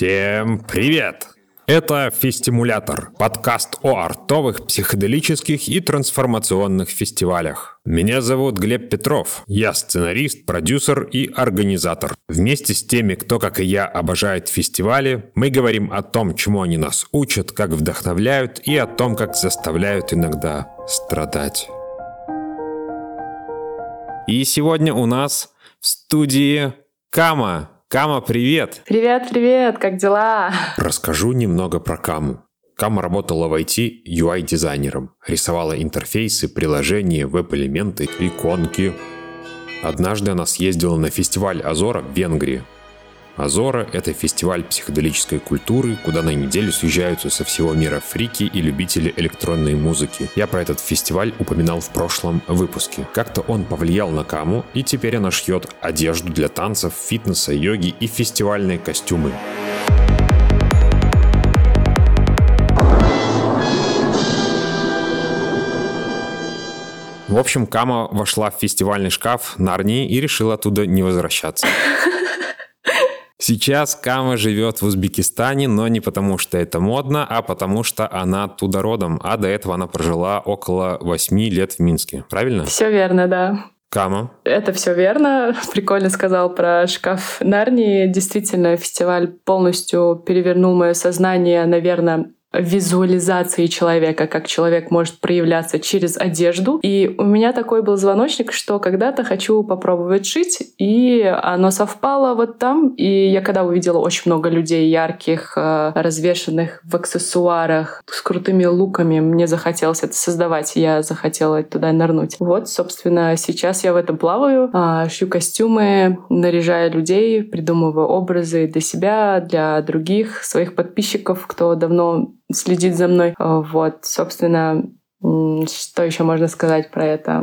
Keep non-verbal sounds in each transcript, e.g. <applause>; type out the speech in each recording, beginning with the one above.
Всем привет! Это «Фестимулятор» — подкаст о артовых, психоделических и трансформационных фестивалях. Меня зовут Глеб Петров. Я сценарист, продюсер и организатор. Вместе с теми, кто, как и я, обожает фестивали, мы говорим о том, чему они нас учат, как вдохновляют и о том, как заставляют иногда страдать. И сегодня у нас в студии Кама. Кама, привет! Привет, привет, как дела? Расскажу немного про Каму. Кама работала в IT UI-дизайнером, рисовала интерфейсы, приложения, веб-элементы, иконки. Однажды она съездила на фестиваль Азора в Венгрии, Азора — это фестиваль психоделической культуры, куда на неделю съезжаются со всего мира фрики и любители электронной музыки. Я про этот фестиваль упоминал в прошлом выпуске. Как-то он повлиял на Каму, и теперь она шьет одежду для танцев, фитнеса, йоги и фестивальные костюмы. В общем, Кама вошла в фестивальный шкаф Нарнии и решила оттуда не возвращаться. <laughs> Сейчас Кама живет в Узбекистане, но не потому, что это модно, а потому, что она оттуда родом, а до этого она прожила около 8 лет в Минске. Правильно? Все верно, да. Кама. Это все верно. Прикольно сказал про шкаф Нарнии. Действительно, фестиваль полностью перевернул мое сознание, наверное, визуализации человека, как человек может проявляться через одежду. И у меня такой был звоночник, что когда-то хочу попробовать шить, и оно совпало вот там. И я когда увидела очень много людей ярких, э, развешенных в аксессуарах, с крутыми луками, мне захотелось это создавать, я захотела туда нырнуть. Вот, собственно, сейчас я в этом плаваю, а, шью костюмы, наряжаю людей, придумываю образы для себя, для других своих подписчиков, кто давно следит за мной. Э, вот, собственно, что еще можно сказать про это?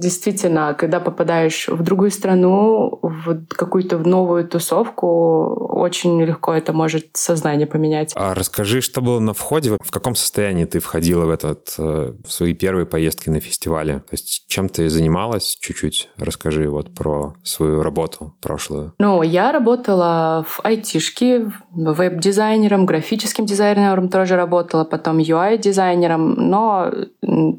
Действительно, когда попадаешь в другую страну, в какую-то новую тусовку, очень легко это может сознание поменять. А расскажи, что было на входе, в каком состоянии ты входила в этот, э, в свои первые поездки на фестивале? То есть чем ты занималась? Чуть-чуть расскажи вот про свою работу прошлую. Ну, я работала в айтишке, веб-дизайнером, графическим дизайнером тоже работала, потом UI-дизайнером, но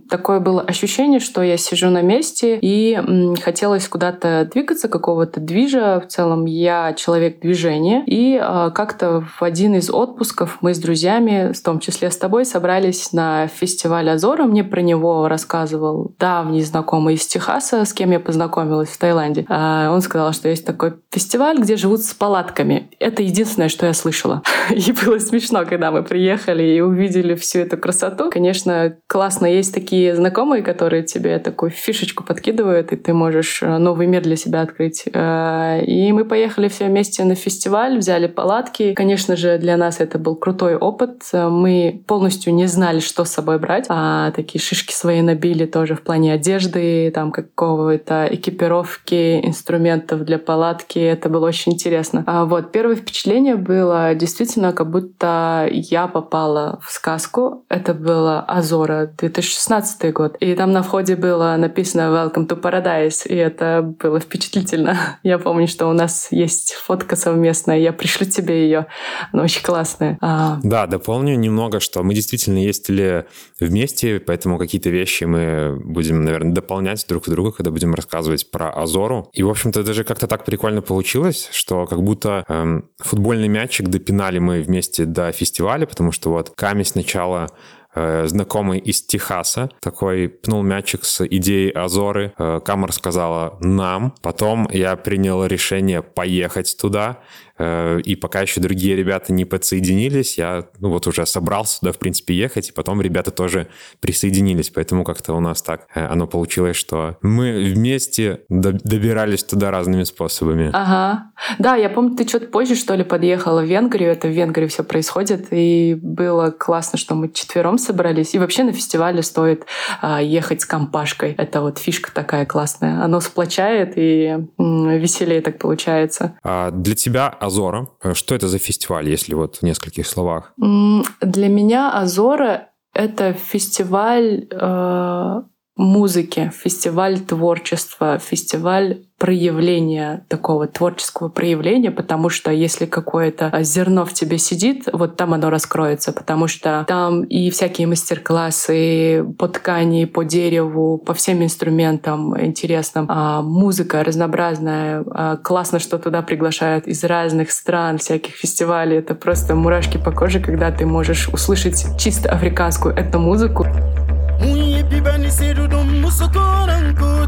такое было ощущение, что я сижу на месте, месте, и хотелось куда-то двигаться, какого-то движа. В целом я человек движения. И а, как-то в один из отпусков мы с друзьями, в том числе с тобой, собрались на фестиваль Азора. Мне про него рассказывал давний знакомый из Техаса, с кем я познакомилась в Таиланде. А, он сказал, что есть такой фестиваль, где живут с палатками. Это единственное, что я слышала. <laughs> И было смешно, когда мы приехали и увидели всю эту красоту. Конечно, классно есть такие знакомые, которые тебе такую фишечку удочку подкидывают, и ты можешь э, новый мир для себя открыть. Э, и мы поехали все вместе на фестиваль, взяли палатки. Конечно же, для нас это был крутой опыт. Мы полностью не знали, что с собой брать, а такие шишки свои набили тоже в плане одежды, там какого-то экипировки, инструментов для палатки. Это было очень интересно. А вот первое впечатление было действительно, как будто я попала в сказку. Это было Азора, 2016 год. И там на входе было написано Welcome to Paradise, и это было впечатлительно. <laughs> Я помню, что у нас есть фотка совместная, я пришлю тебе ее, она очень классная. А... Да, дополню немного, что мы действительно ездили вместе, поэтому какие-то вещи мы будем, наверное, дополнять друг друга, когда будем рассказывать про Азору. И, в общем-то, даже как-то так прикольно получилось, что как будто эм, футбольный мячик допинали мы вместе до фестиваля, потому что вот Ками сначала Э, знакомый из Техаса, такой пнул мячик с идеей Азоры. Э, Камер сказала «нам». Потом я принял решение поехать туда. Э, и пока еще другие ребята не подсоединились, я ну, вот уже собрался туда, в принципе, ехать, и потом ребята тоже присоединились, поэтому как-то у нас так э, оно получилось, что мы вместе добирались туда разными способами. Ага. Да, я помню, ты что-то позже, что ли, подъехала в Венгрию, это в Венгрии все происходит, и было классно, что мы четвером собрались, и вообще на фестивале стоит а, ехать с компашкой, это вот фишка такая классная, оно сплочает, и веселее так получается. А для тебя Азора. Э, что это за фестиваль, если вот в нескольких словах? Для меня Азора — это фестиваль э, музыки, фестиваль творчества, фестиваль проявления такого творческого проявления, потому что если какое-то зерно в тебе сидит, вот там оно раскроется, потому что там и всякие мастер-классы по ткани, по дереву, по всем инструментам интересным, а музыка разнообразная, а классно, что туда приглашают из разных стран, всяких фестивалей, это просто мурашки по коже, когда ты можешь услышать чисто африканскую этномузыку. diba ni seru dum musoko nan ko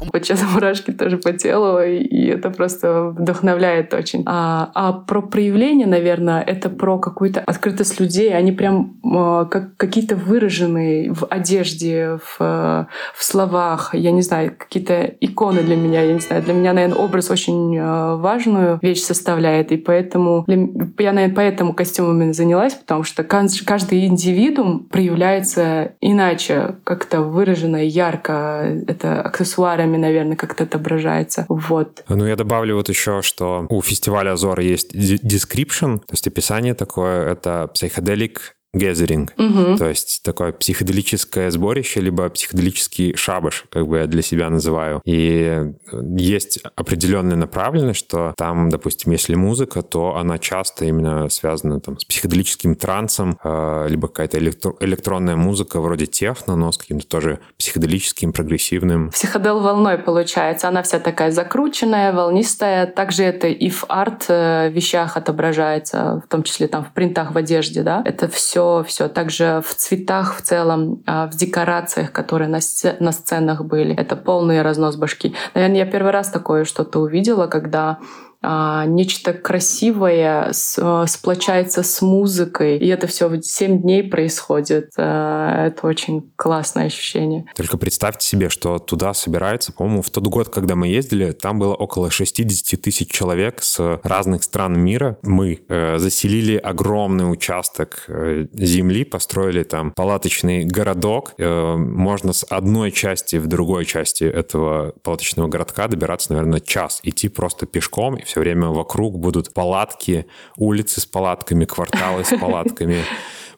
Вот сейчас мурашки тоже по телу, и это просто вдохновляет очень. А, а про проявление, наверное, это про какую-то открытость людей. Они прям э, как какие-то выраженные в одежде, в, в словах. Я не знаю, какие-то иконы для меня. Я не знаю, для меня, наверное, образ очень э, важную вещь составляет. И поэтому для, я, наверное, поэтому костюмами занялась, потому что каждый индивидуум проявляется иначе, как-то выраженно, ярко. Это аксессуарами наверное, как-то отображается. Вот. Ну, я добавлю вот еще, что у фестиваля Азора есть description, то есть описание такое, это psychedelic Gathering, угу. то есть такое психоделическое сборище, либо психоделический шабаш, как бы я для себя называю. И есть определенная направленность, что там, допустим, если музыка, то она часто именно связана там, с психоделическим трансом, э, либо какая-то электро- электронная музыка вроде техно, но с каким-то тоже психоделическим, прогрессивным. Психодел волной получается, она вся такая закрученная, волнистая. Также это и в арт-вещах э, отображается, в том числе там в принтах в одежде, да. Это все все, все. Также в цветах в целом, а, в декорациях, которые на, на сценах были. Это полный разнос башки. Наверное, я первый раз такое что-то увидела, когда а, нечто красивое с, а, сплочается с музыкой, и это все в 7 дней происходит. А, это очень классное ощущение. Только представьте себе, что туда собирается, по-моему, в тот год, когда мы ездили, там было около 60 тысяч человек с разных стран мира. Мы э, заселили огромный участок э, земли, построили там палаточный городок. Э, можно с одной части в другой части этого палаточного городка добираться, наверное, час. Идти просто пешком, и все время вокруг будут палатки, улицы с палатками, кварталы с <laughs> палатками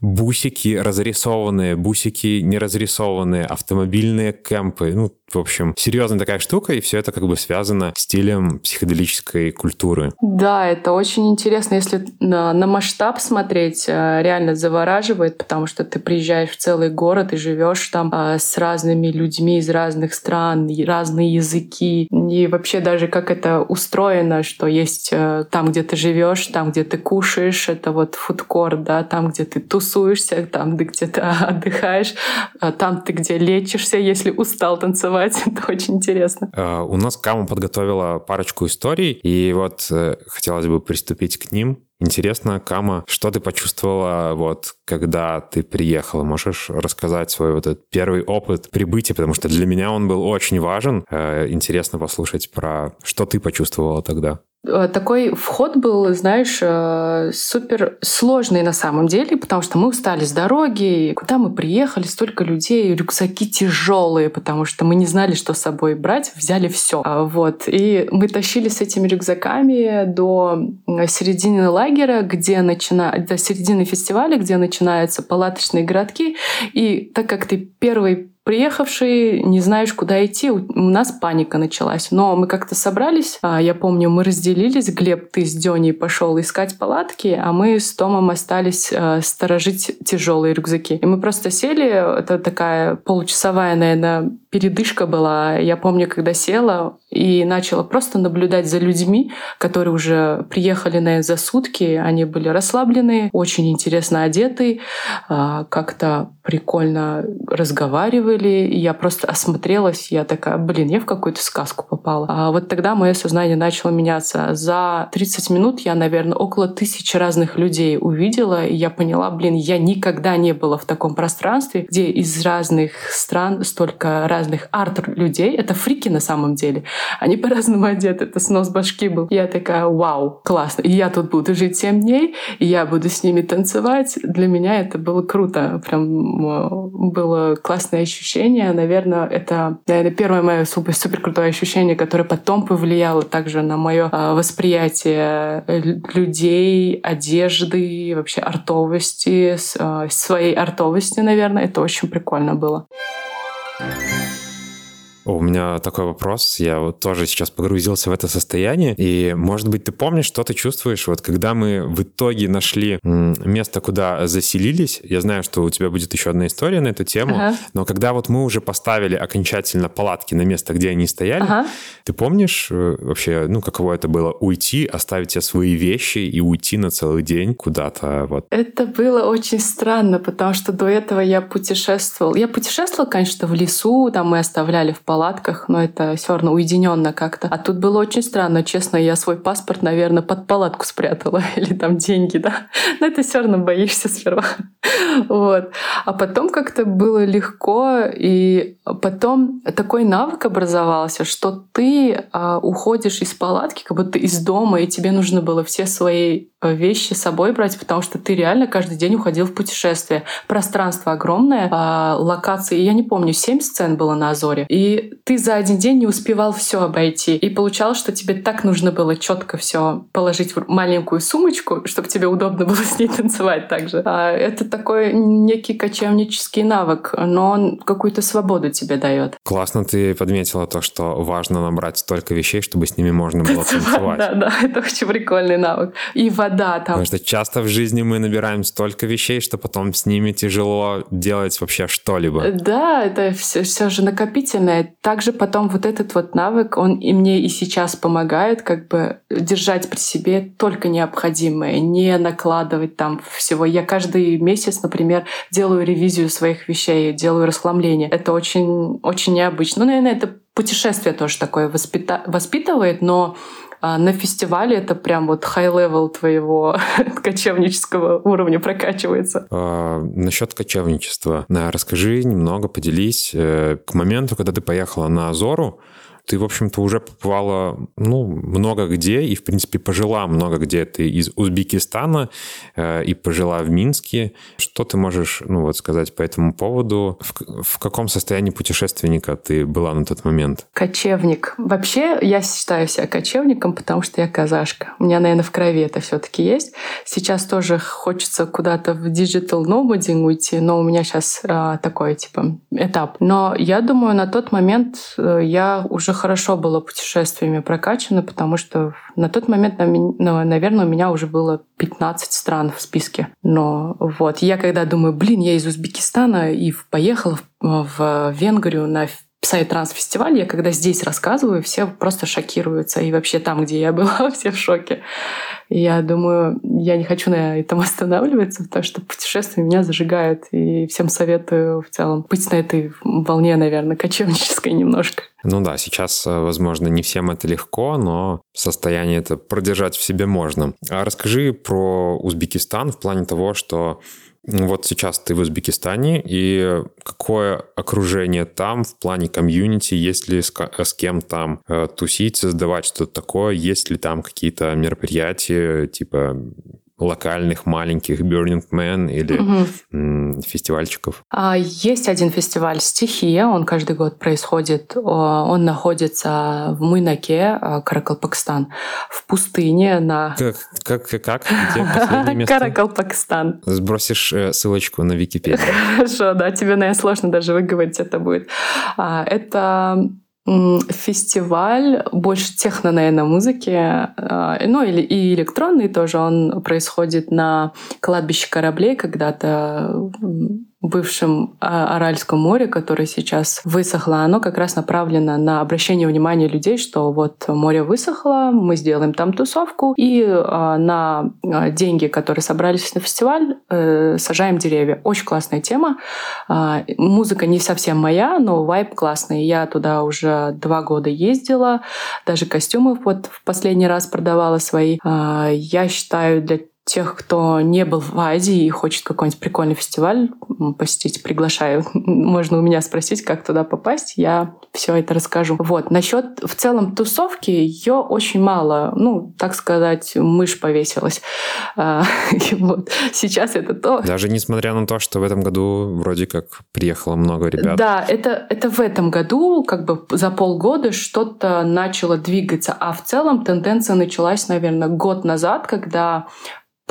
бусики разрисованные, бусики не разрисованные, автомобильные кемпы. Ну, в общем, серьезная такая штука, и все это как бы связано стилем психоделической культуры. Да, это очень интересно, если на, на масштаб смотреть, э, реально завораживает, потому что ты приезжаешь в целый город и живешь там а, с разными людьми из разных стран, разные языки, и вообще даже как это устроено, что есть э, там, где ты живешь, там, где ты кушаешь, это вот фудкорт, да, там, где ты тусуешься, там, ты <laughs> отдыхаешь, а там ты где лечишься, если устал танцевать. <laughs> Это очень интересно. Uh, у нас Кама подготовила парочку историй, и вот uh, хотелось бы приступить к ним. Интересно, Кама, что ты почувствовала, вот, когда ты приехала? Можешь рассказать свой вот этот первый опыт прибытия, потому что для меня он был очень важен. Uh, интересно послушать про, что ты почувствовала тогда. Э, такой вход был, знаешь, э, супер сложный на самом деле, потому что мы устали с дороги, куда мы приехали, столько людей, рюкзаки тяжелые, потому что мы не знали, что с собой брать, взяли все. А, вот. И мы тащили с этими рюкзаками до середины лагеря, где начина... до середины фестиваля, где начинаются палаточные городки. И так как ты первый Приехавший, не знаешь, куда идти, у нас паника началась. Но мы как-то собрались, а, я помню, мы разделились, Глеб, ты с Дёней пошел искать палатки, а мы с Томом остались а, сторожить тяжелые рюкзаки. И мы просто сели, это такая получасовая, наверное, передышка была. Я помню, когда села и начала просто наблюдать за людьми, которые уже приехали, наверное, за сутки. Они были расслаблены, очень интересно одеты, а, как-то прикольно разговаривали. Я просто осмотрелась, я такая, блин, я в какую-то сказку попала. А вот тогда мое сознание начало меняться. За 30 минут я, наверное, около тысячи разных людей увидела, и я поняла, блин, я никогда не была в таком пространстве, где из разных стран столько разных разных арт-людей. Это фрики на самом деле. Они по-разному одеты. Это снос башки был. Я такая, вау, классно. И я тут буду жить 7 дней, и я буду с ними танцевать. Для меня это было круто. Прям э, было классное ощущение. Наверное, это, наверное, первое мое супер, супер крутое ощущение, которое потом повлияло также на мое э, восприятие людей, одежды, вообще артовости, своей артовости, наверное. Это очень прикольно было. Bye. У меня такой вопрос. Я вот тоже сейчас погрузился в это состояние. И, может быть, ты помнишь, что ты чувствуешь, вот когда мы в итоге нашли место, куда заселились. Я знаю, что у тебя будет еще одна история на эту тему. Ага. Но когда вот мы уже поставили окончательно палатки на место, где они стояли, ага. ты помнишь э, вообще, ну, каково это было уйти, оставить все свои вещи и уйти на целый день куда-то? Вот. Это было очень странно, потому что до этого я путешествовал. Я путешествовала, конечно, в лесу, там мы оставляли в палатках, но это все равно уединенно как-то. А тут было очень странно, честно, я свой паспорт, наверное, под палатку спрятала <laughs> или там деньги, да. Но это все равно боишься сперва. <laughs> Вот. А потом как-то было легко, и потом такой навык образовался, что ты а, уходишь из палатки, как будто из дома, и тебе нужно было все свои вещи с собой брать, потому что ты реально каждый день уходил в путешествие. Пространство огромное, а, локации, я не помню, семь сцен было на Азоре. И ты за один день не успевал все обойти. И получалось, что тебе так нужно было четко все положить в маленькую сумочку, чтобы тебе удобно было <laughs> с ней танцевать также. А это такой некий кочевнический навык, но он какую-то свободу тебе дает. Классно ты подметила то, что важно набрать столько вещей, чтобы с ними можно было танцевать. Да, да, <laughs> это очень прикольный навык. И вода там. Потому что часто в жизни мы набираем столько вещей, что потом с ними тяжело делать вообще что-либо. Да, это все, все же накопительное также потом вот этот вот навык, он и мне и сейчас помогает как бы держать при себе только необходимое, не накладывать там всего. Я каждый месяц, например, делаю ревизию своих вещей, делаю расхламление. Это очень, очень необычно. Ну, наверное, это путешествие тоже такое воспита- воспитывает, но а на фестивале это прям вот high level твоего <laughs> кочевнического уровня прокачивается. А, насчет кочевничества. Расскажи немного, поделись. Э, к моменту, когда ты поехала на Азору, ты, в общем-то, уже побывала, ну, много где, и, в принципе, пожила много где. Ты из Узбекистана э, и пожила в Минске. Что ты можешь, ну, вот сказать по этому поводу? В, в каком состоянии путешественника ты была на тот момент? Кочевник. Вообще, я считаю себя кочевником, потому что я казашка. У меня, наверное, в крови это все таки есть. Сейчас тоже хочется куда-то в digital nomading уйти, но у меня сейчас э, такой, типа, этап. Но я думаю, на тот момент э, я уже уже хорошо было путешествиями прокачано, потому что на тот момент, наверное, у меня уже было 15 стран в списке. Но вот я когда думаю, блин, я из Узбекистана и поехала в Венгрию на Psytrance-фестиваль, я когда здесь рассказываю, все просто шокируются. И вообще там, где я была, <laughs> все в шоке. я думаю, я не хочу на этом <laughs> останавливаться, потому что путешествия меня зажигают. И всем советую в целом быть на этой волне, наверное, кочевнической немножко. Ну да, сейчас, э, возможно, не всем это легко, но состояние это продержать в себе можно. А расскажи про Узбекистан в плане того, что вот сейчас ты в Узбекистане, и какое окружение там в плане комьюнити, есть ли с, с кем там э, тусить, создавать что-то такое, есть ли там какие-то мероприятия, типа локальных маленьких Burning Man или угу. фестивальчиков? А, есть один фестиваль «Стихия», он каждый год происходит. Он находится в Муйнаке, а, Каракалпакистан, в пустыне на... Как? Как? как? Где <laughs> место? Каракалпакистан. Сбросишь э, ссылочку на Википедию. <laughs> Хорошо, да, тебе, наверное, сложно даже выговорить это будет. А, это фестиваль больше техно, наверное, музыки, а, ну или и электронный тоже. Он происходит на кладбище кораблей когда-то бывшем а, Аральском море, которое сейчас высохло, оно как раз направлено на обращение внимания людей, что вот море высохло, мы сделаем там тусовку, и а, на а, деньги, которые собрались на фестиваль, э, сажаем деревья. Очень классная тема. Музыка не совсем моя, но вайб классный. Я туда уже два года ездила, даже костюмы вот в последний раз продавала свои. Я считаю, для тех, кто не был в Азии и хочет какой-нибудь прикольный фестиваль посетить, приглашаю. <laughs> Можно у меня спросить, как туда попасть. Я все это расскажу. Вот. Насчет в целом тусовки, ее очень мало. Ну, так сказать, мышь повесилась. <laughs> А, вот. Сейчас это то... Даже несмотря на то, что в этом году вроде как приехало много ребят. Да, это, это в этом году, как бы за полгода что-то начало двигаться. А в целом тенденция началась, наверное, год назад, когда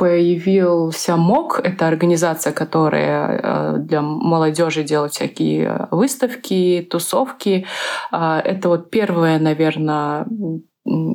появился МОК, это организация, которая э, для молодежи делает всякие выставки, тусовки. А, это вот первое, наверное,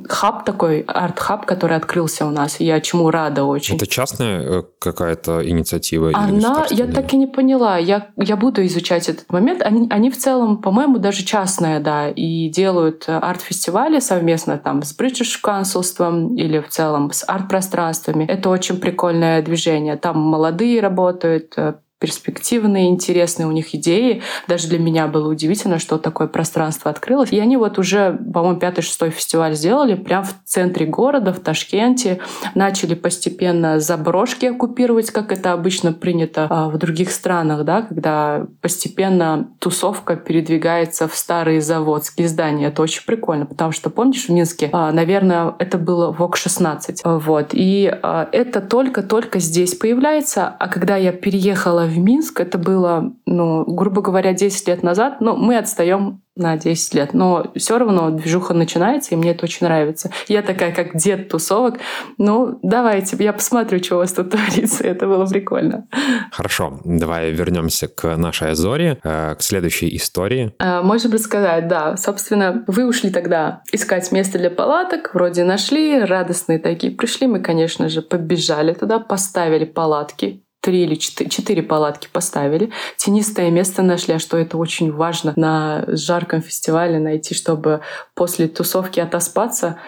хаб такой, арт-хаб, который открылся у нас. Я чему рада очень. Это частная э, какая-то инициатива? Она, я так и не поняла. Я, я буду изучать этот момент. Они, они в целом, по-моему, даже частные, да, и делают э, арт-фестивали совместно там с British консульством или в целом с арт-пространствами. Это очень прикольное движение. Там молодые работают, э, перспективные, интересные у них идеи. Даже для меня было удивительно, что такое пространство открылось. И они вот уже, по-моему, пятый-шестой фестиваль сделали прямо в центре города, в Ташкенте. Начали постепенно заброшки оккупировать, как это обычно принято а, в других странах, да, когда постепенно тусовка передвигается в старые заводские здания. Это очень прикольно, потому что, помнишь, в Минске, а, наверное, это было ВОК-16. Вот. И а, это только-только здесь появляется. А когда я переехала в Минск. Это было, ну, грубо говоря, 10 лет назад. Но мы отстаем на 10 лет. Но все равно движуха начинается, и мне это очень нравится. Я такая, как дед тусовок. Ну, давайте, я посмотрю, что у вас тут <laughs> творится. Это было прикольно. Хорошо, давай вернемся к нашей Азоре, э, к следующей истории. А, можем рассказать, да. Собственно, вы ушли тогда искать место для палаток, вроде нашли, радостные такие пришли. Мы, конечно же, побежали туда, поставили палатки три или четыре, палатки поставили. Тенистое место нашли, а что это очень важно на жарком фестивале найти, чтобы после тусовки отоспаться.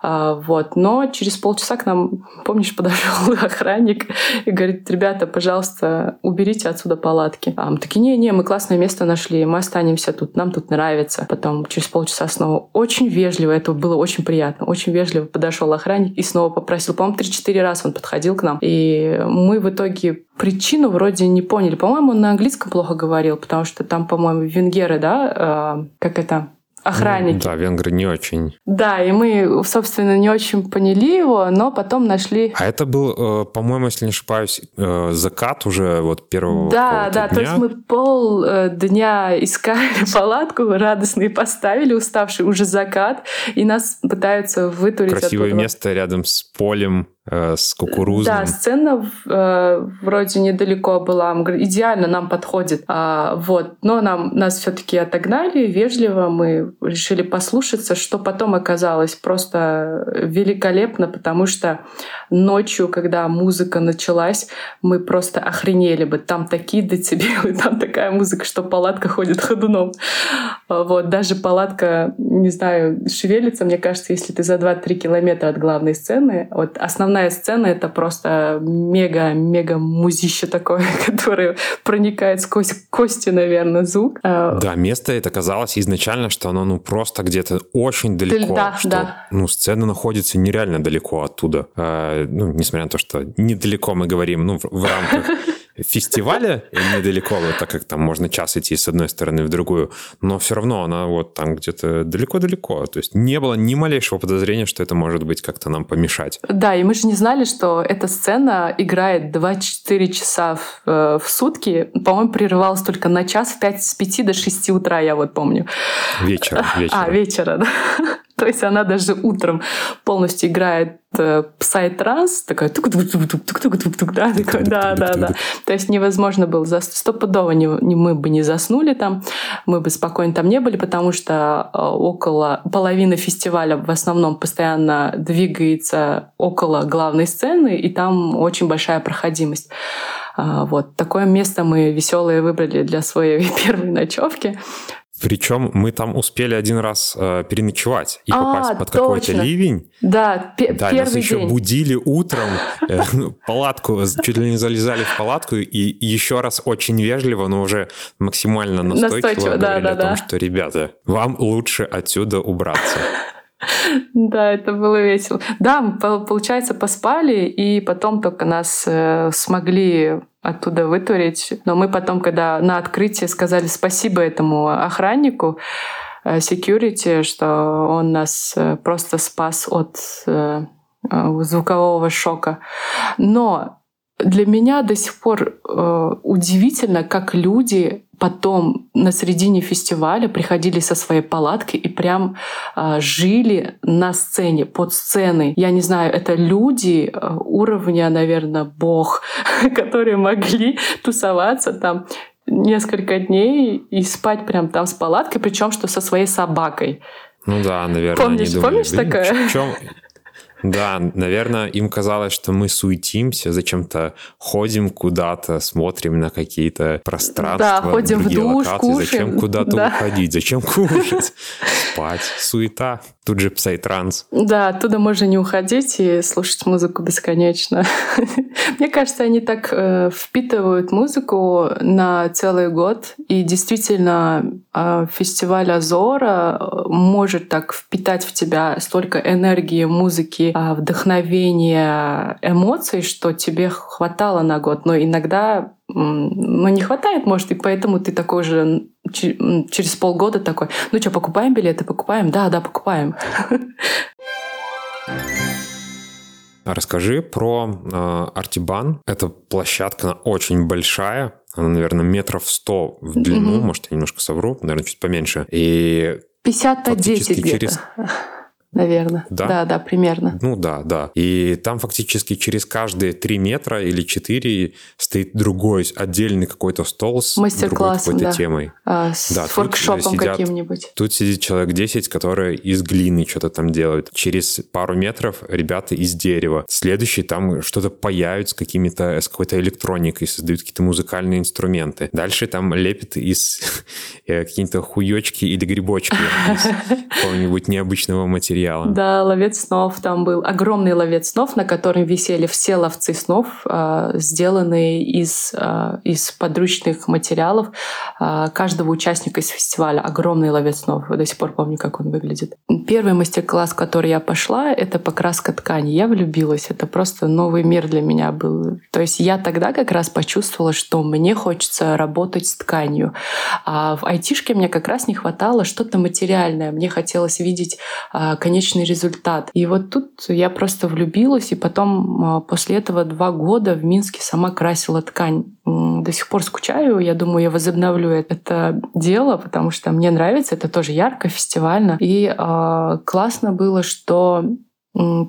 А, вот. Но через полчаса к нам, помнишь, подошел <laughs> охранник и говорит, ребята, пожалуйста, уберите отсюда палатки. А мы такие, не-не, мы классное место нашли, мы останемся тут, нам тут нравится. Потом через полчаса снова очень вежливо, это было очень приятно, очень вежливо подошел охранник и снова попросил. По-моему, 3-4 раза он подходил к нам. И мы в итоге причину вроде не поняли. По-моему, он на английском плохо говорил, потому что там, по-моему, венгеры, да, э, как это, охранники. да, венгры не очень. Да, и мы, собственно, не очень поняли его, но потом нашли... А это был, э, по-моему, если не ошибаюсь, э, закат уже вот первого Да, да, дня. то есть мы пол э, дня искали <laughs> палатку, радостные поставили, уставший уже закат, и нас пытаются вытурить Красивое оттуда. место рядом с полем с кукурузным. Да, сцена э, вроде недалеко была. Мы говорим, идеально нам подходит. А, вот. Но нам, нас все-таки отогнали вежливо. Мы решили послушаться, что потом оказалось просто великолепно, потому что ночью, когда музыка началась, мы просто охренели бы. Там такие децибелы, <laughs> там такая музыка, что палатка ходит ходуном. Вот. Даже палатка, не знаю, шевелится, мне кажется, если ты за 2-3 километра от главной сцены. Вот основная основная сцена — это просто мега-мега музище такое, <laughs> которое проникает сквозь кости, наверное, звук. А, да, место это казалось изначально, что оно ну просто где-то очень далеко. Да, что, да. Ну, сцена находится нереально далеко оттуда. А, ну, несмотря на то, что недалеко мы говорим, ну, в, в рамках <laughs> фестиваля недалеко, вот так как там можно час идти с одной стороны в другую, но все равно она вот там где-то далеко-далеко. То есть не было ни малейшего подозрения, что это может быть как-то нам помешать. Да, и мы же не знали, что эта сцена играет 24 часа в, э, в сутки. По-моему, прерывалась только на час в 5, с 5 до 6 утра, я вот помню. Вечера, вечера. А, вечера, да. То есть она даже утром полностью играет э, псай-транс, такая тук тук тук тук тук тук тук тук да, такой, да, да, да. То есть невозможно было, за стопудово не, не, мы бы не заснули там, мы бы спокойно там не были, потому что э, около половины фестиваля в основном постоянно двигается около главной сцены, и там очень большая проходимость. А, вот такое место мы веселое выбрали для своей <laughs> первой ночевки. Причем мы там успели один раз э, переночевать и а, попасть под какой-то ливень. Да, пе- да, первый нас еще день. будили утром, э, палатку, чуть ли не залезали в палатку, и еще раз очень вежливо, но уже максимально настойчиво, настойчиво говорили да, да, о том, да. что, ребята, вам лучше отсюда убраться. <laughs> Да, это было весело. Да, мы, получается, поспали, и потом только нас э, смогли оттуда вытурить. Но мы потом, когда на открытии сказали спасибо этому охраннику, э, security, что он нас э, просто спас от э, звукового шока. Но для меня до сих пор э, удивительно, как люди потом на середине фестиваля приходили со своей палатки и прям э, жили на сцене, под сценой. Я не знаю, это люди э, уровня, наверное, бог, <laughs> которые могли тусоваться там несколько дней и спать прям там с палаткой, причем что со своей собакой. Ну да, наверное. Помнишь, думали, помнишь такое? В чем, да, наверное, им казалось, что мы суетимся, зачем-то ходим куда-то, смотрим на какие-то пространства, да, ходим в душ, локации. Кушаем. Зачем куда-то да. уходить, зачем кушать, спать, суета. Тут же псай-транс. Да, оттуда можно не уходить и слушать музыку бесконечно. <laughs> Мне кажется, они так э, впитывают музыку на целый год. И действительно, э, фестиваль Азора может так впитать в тебя столько энергии, музыки, э, вдохновения, эмоций, что тебе хватало на год. Но иногда ну, не хватает, может, и поэтому ты такой же через полгода такой, ну что, покупаем билеты, покупаем? Да, да, покупаем. <laughs> Расскажи про э, Артибан. Это площадка, она очень большая. Она, наверное, метров сто в длину. Mm-hmm. Может, я немножко совру. Наверное, чуть поменьше. И 50 на 10 где-то. Через наверное. Да? Да, да, примерно. Ну да, да. И там фактически через каждые три метра или четыре стоит другой отдельный какой-то стол с другой какой-то да. темой. А, с да, воркшопом каким-нибудь. Тут сидит человек 10, которые из глины что-то там делают. Через пару метров ребята из дерева. Следующий там что-то паяют с какими-то с какой-то электроникой, создают какие-то музыкальные инструменты. Дальше там лепят из <laughs> э, какие-то хуечки или грибочки из <laughs> какого-нибудь необычного материала материала. Да, ловец снов там был. Огромный ловец снов, на котором висели все ловцы снов, э, сделанные из, э, из подручных материалов э, каждого участника из фестиваля. Огромный ловец снов. До сих пор помню, как он выглядит. Первый мастер-класс, в который я пошла, это покраска ткани. Я влюбилась. Это просто новый мир для меня был. То есть я тогда как раз почувствовала, что мне хочется работать с тканью. А в айтишке мне как раз не хватало что-то материальное. Мне хотелось видеть конечный результат. И вот тут я просто влюбилась, и потом а, после этого два года в Минске сама красила ткань. До сих пор скучаю, я думаю, я возобновлю это дело, потому что мне нравится, это тоже ярко, фестивально. И э, классно было, что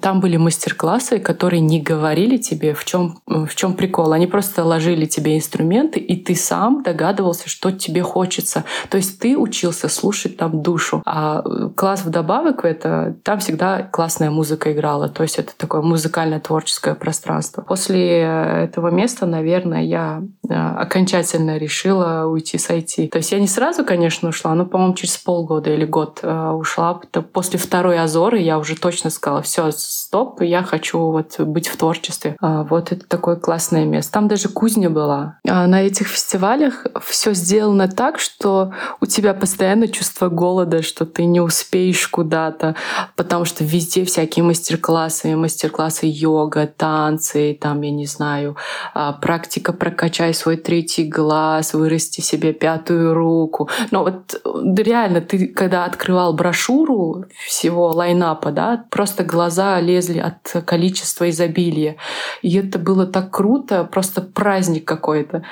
там были мастер-классы, которые не говорили тебе, в чем, в чем прикол. Они просто ложили тебе инструменты, и ты сам догадывался, что тебе хочется. То есть ты учился слушать там душу. А э, класс вдобавок это, там всегда классная музыка играла. То есть это такое музыкальное творческое пространство. После э, этого места, наверное, я э, окончательно решила уйти с IT. То есть я не сразу, конечно, ушла, но, по-моему, через полгода или год ушла. После второй Азоры я уже точно сказала, все, все, стоп, я хочу вот быть в творчестве. А, вот это такое классное место. Там даже кузня была. А на этих фестивалях все сделано так, что у тебя постоянно чувство голода, что ты не успеешь куда-то, потому что везде всякие мастер-классы, мастер-классы йога, танцы, там, я не знаю, а, практика «Прокачай свой третий глаз», «Вырасти себе пятую руку». Но вот реально, ты когда открывал брошюру всего лайнапа, да, просто глаза глаза лезли от количества изобилия. И это было так круто, просто праздник какой-то.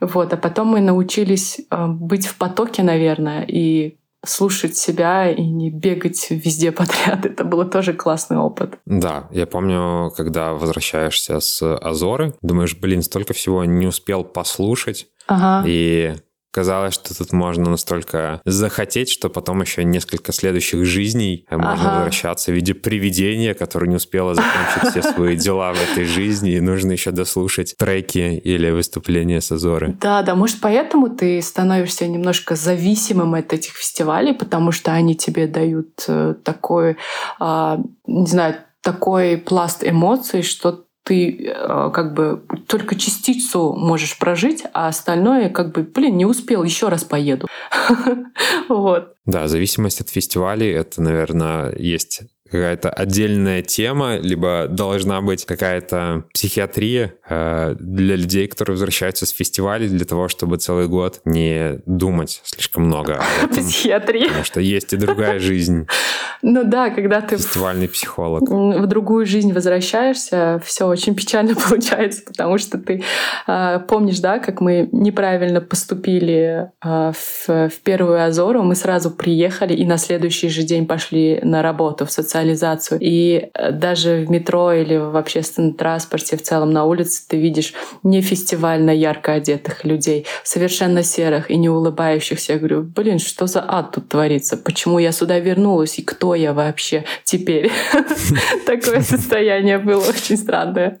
Вот. А потом мы научились э, быть в потоке, наверное, и слушать себя и не бегать везде подряд. Это было тоже классный опыт. Да, я помню, когда возвращаешься с Азоры, думаешь, блин, столько всего не успел послушать. Ага. И казалось, что тут можно настолько захотеть, что потом еще несколько следующих жизней можно ага. возвращаться в виде привидения, которое не успело закончить все свои дела в этой жизни, и нужно еще дослушать треки или выступления с Азоры. Да, да, может, поэтому ты становишься немножко зависимым от этих фестивалей, потому что они тебе дают э, такой, а, не знаю, такой пласт эмоций, что ты э, как бы только частицу можешь прожить, а остальное как бы, блин, не успел, еще раз поеду. <laughs> Вот. Да, зависимость от фестивалей, это, наверное, есть какая-то отдельная тема, либо должна быть какая-то психиатрия э, для людей, которые возвращаются с фестивалей, для того, чтобы целый год не думать слишком много <laughs> Психиатрия. Потому что есть и другая жизнь. <laughs> Ну да, когда ты... Фестивальный психолог. <laughs> В другую жизнь возвращаешься, все очень печально получается, потому что ты э, помнишь, да, как мы неправильно поступили э, в, в первую Азору, мы сразу приехали и на следующий же день пошли на работу в социальном социализацию. И э, даже в метро или в общественном транспорте, в целом на улице ты видишь не фестивально ярко одетых людей, совершенно серых и не улыбающихся. Я говорю, блин, что за ад тут творится? Почему я сюда вернулась? И кто я вообще теперь? <laughs> Такое состояние было очень странное.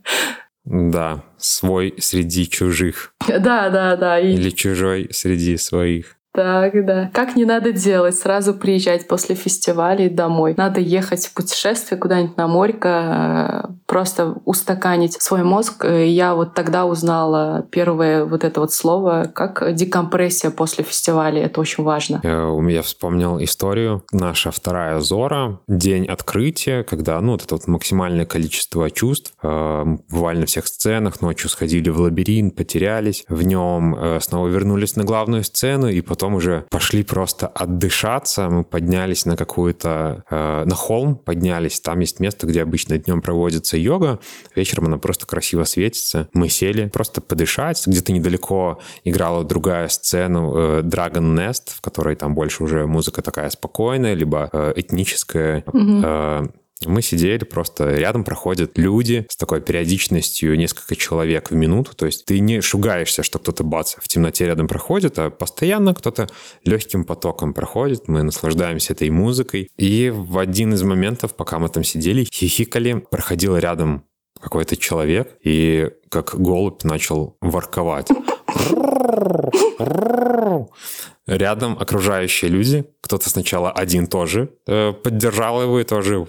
Да, свой среди чужих. Да, да, да. Или чужой среди своих. Так, да. Как не надо делать? Сразу приезжать после фестиваля домой. Надо ехать в путешествие куда-нибудь на морько, э, просто устаканить свой мозг. Я вот тогда узнала первое вот это вот слово, как декомпрессия после фестиваля. Это очень важно. Я, я вспомнил историю. Наша вторая Зора, день открытия, когда, ну, вот это вот максимальное количество чувств. Э, бывали на всех сценах, ночью сходили в лабиринт, потерялись. В нем э, снова вернулись на главную сцену, и потом потом уже пошли просто отдышаться. Мы поднялись на какую-то... Э, на холм поднялись. Там есть место, где обычно днем проводится йога. Вечером она просто красиво светится. Мы сели просто подышать. Где-то недалеко играла другая сцена э, Dragon Nest, в которой там больше уже музыка такая спокойная, либо э, этническая. Mm-hmm. Э, мы сидели, просто рядом проходят люди с такой периодичностью несколько человек в минуту. То есть ты не шугаешься, что кто-то бац в темноте рядом проходит, а постоянно кто-то легким потоком проходит. Мы наслаждаемся этой музыкой. И в один из моментов, пока мы там сидели, хихикали, проходил рядом какой-то человек и как голубь начал ворковать. Рядом окружающие люди, кто-то сначала один тоже э, поддержал его и тоже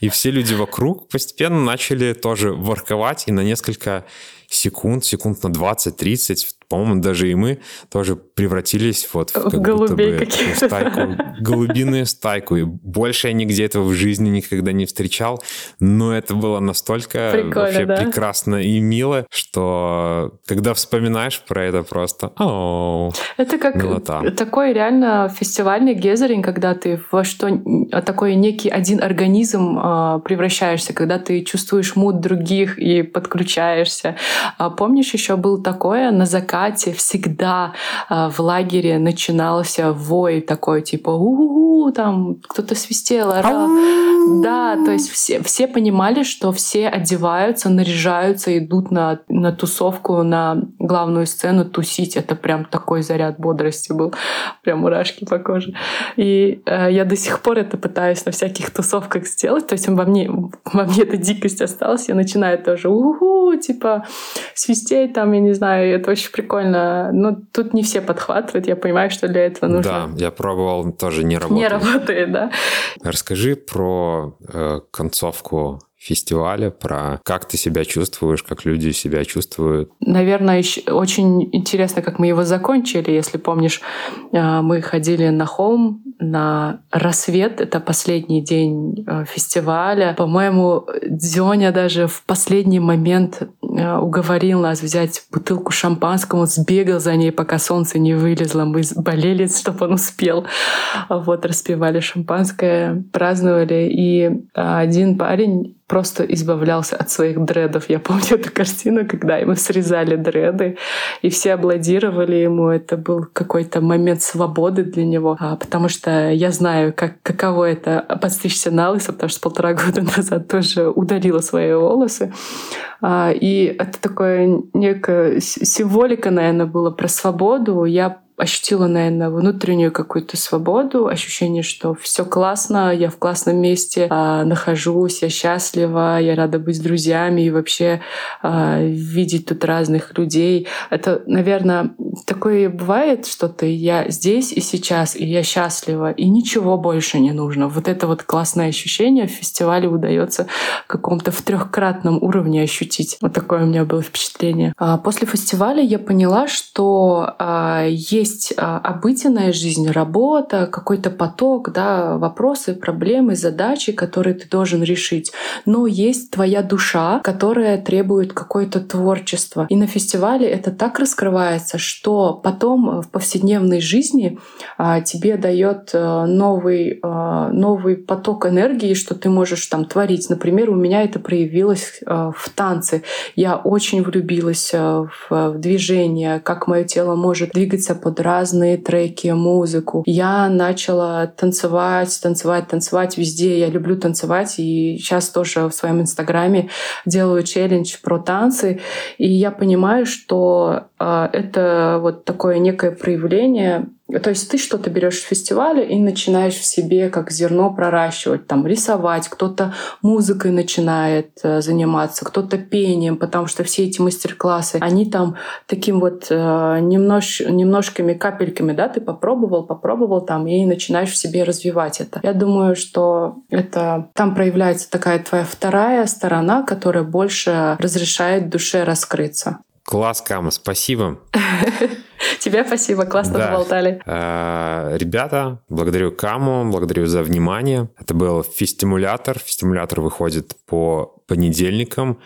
и все люди вокруг постепенно начали тоже ворковать, и на несколько секунд, секунд на 20-30, по-моему, даже и мы тоже превратились вот в, как голубей будто бы, в стайку, голубиную стайку. И больше я нигде этого в жизни никогда не встречал, но это было настолько Прикольно, вообще да? прекрасно и мило, что когда вспоминаешь про это просто... Это как милота. такой реально фестивальный гезеринг, когда ты во что такой некий один организм э, превращаешься, когда ты чувствуешь муд других и подключаешься. А помнишь, еще был такое на закате всегда э, в лагере начинался вой такой, типа у, -у, -у там кто-то свистел, орал. Да, то есть все, все понимали, что все одеваются, наряжаются, идут на, на тусовку, на главную сцену тусить. Это прям такой заряд бодрости был. Прям мурашки по коже. И э, я до сих пор это пытаюсь на всяких тусовках сделать. То есть во мне, во мне эта дикость осталась. Я начинаю тоже у типа свистеть там, я не знаю, это очень прикольно. Но тут не все подхватывают. Я понимаю, что для этого нужно... Да, я пробовал, тоже не работает. Не работает, да. Расскажи про э, концовку фестиваля, про как ты себя чувствуешь, как люди себя чувствуют. Наверное, еще очень интересно, как мы его закончили. Если помнишь, э, мы ходили на холм, на рассвет. Это последний день э, фестиваля. По-моему, Дзёня даже в последний момент э, уговорил нас взять бутылку шампанского. Он сбегал за ней, пока солнце не вылезло. Мы болели, <laughs> чтобы он успел. Вот, распивали шампанское, праздновали. И один парень просто избавлялся от своих дредов. Я помню эту картину, когда ему срезали дреды, и все аплодировали ему. Это был какой-то момент свободы для него, а, потому что я знаю, как, каково это подстричься на лысо, потому что полтора года <laughs> назад тоже удалила свои волосы. А, и это такое некая символика, наверное, была про свободу. Я ощутила, наверное, внутреннюю какую-то свободу, ощущение, что все классно, я в классном месте э, нахожусь, я счастлива, я рада быть с друзьями и вообще э, видеть тут разных людей. Это, наверное, такое бывает, что ты я здесь и сейчас, и я счастлива, и ничего больше не нужно. Вот это вот классное ощущение в фестивале удается каком-то в трехкратном уровне ощутить. Вот такое у меня было впечатление. А после фестиваля я поняла, что а, есть а, обыденная жизнь, работа, какой-то поток, да, вопросы, проблемы, задачи, которые ты должен решить. Но есть твоя душа, которая требует какое-то творчество. И на фестивале это так раскрывается, что потом в повседневной жизни а, тебе дает а, новый, а, новый поток энергии, что ты можешь там творить. Например, у меня это проявилось а, в танце. Я очень влюбилась в, в движение, как мое тело может двигаться под разные треки, музыку. Я начала танцевать, танцевать, танцевать везде. Я люблю танцевать, и сейчас тоже в своем инстаграме делаю челлендж про танцы. И я понимаю, что э, это вот такое некое проявление то есть ты что-то берешь в фестивале и начинаешь в себе как зерно проращивать, там рисовать, кто-то музыкой начинает э, заниматься, кто-то пением, потому что все эти мастер-классы, они там таким вот э, немнож, немножкими капельками, да, ты попробовал, попробовал там и начинаешь в себе развивать это. Я думаю, что это там проявляется такая твоя вторая сторона, которая больше разрешает душе раскрыться. Класс, Кама, спасибо. <laughs> Тебе спасибо, классно да. поболтали. Э, ребята, благодарю Каму, благодарю за внимание. Это был Фистимулятор. Фистимулятор выходит по понедельникам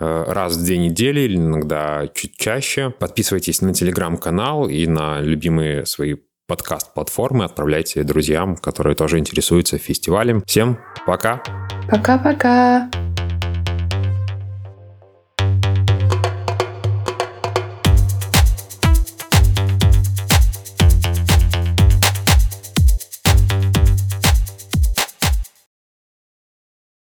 э, раз в две недели или иногда чуть чаще. Подписывайтесь на телеграм-канал и на любимые свои подкаст-платформы. Отправляйте друзьям, которые тоже интересуются фестивалем. Всем пока! Пока-пока!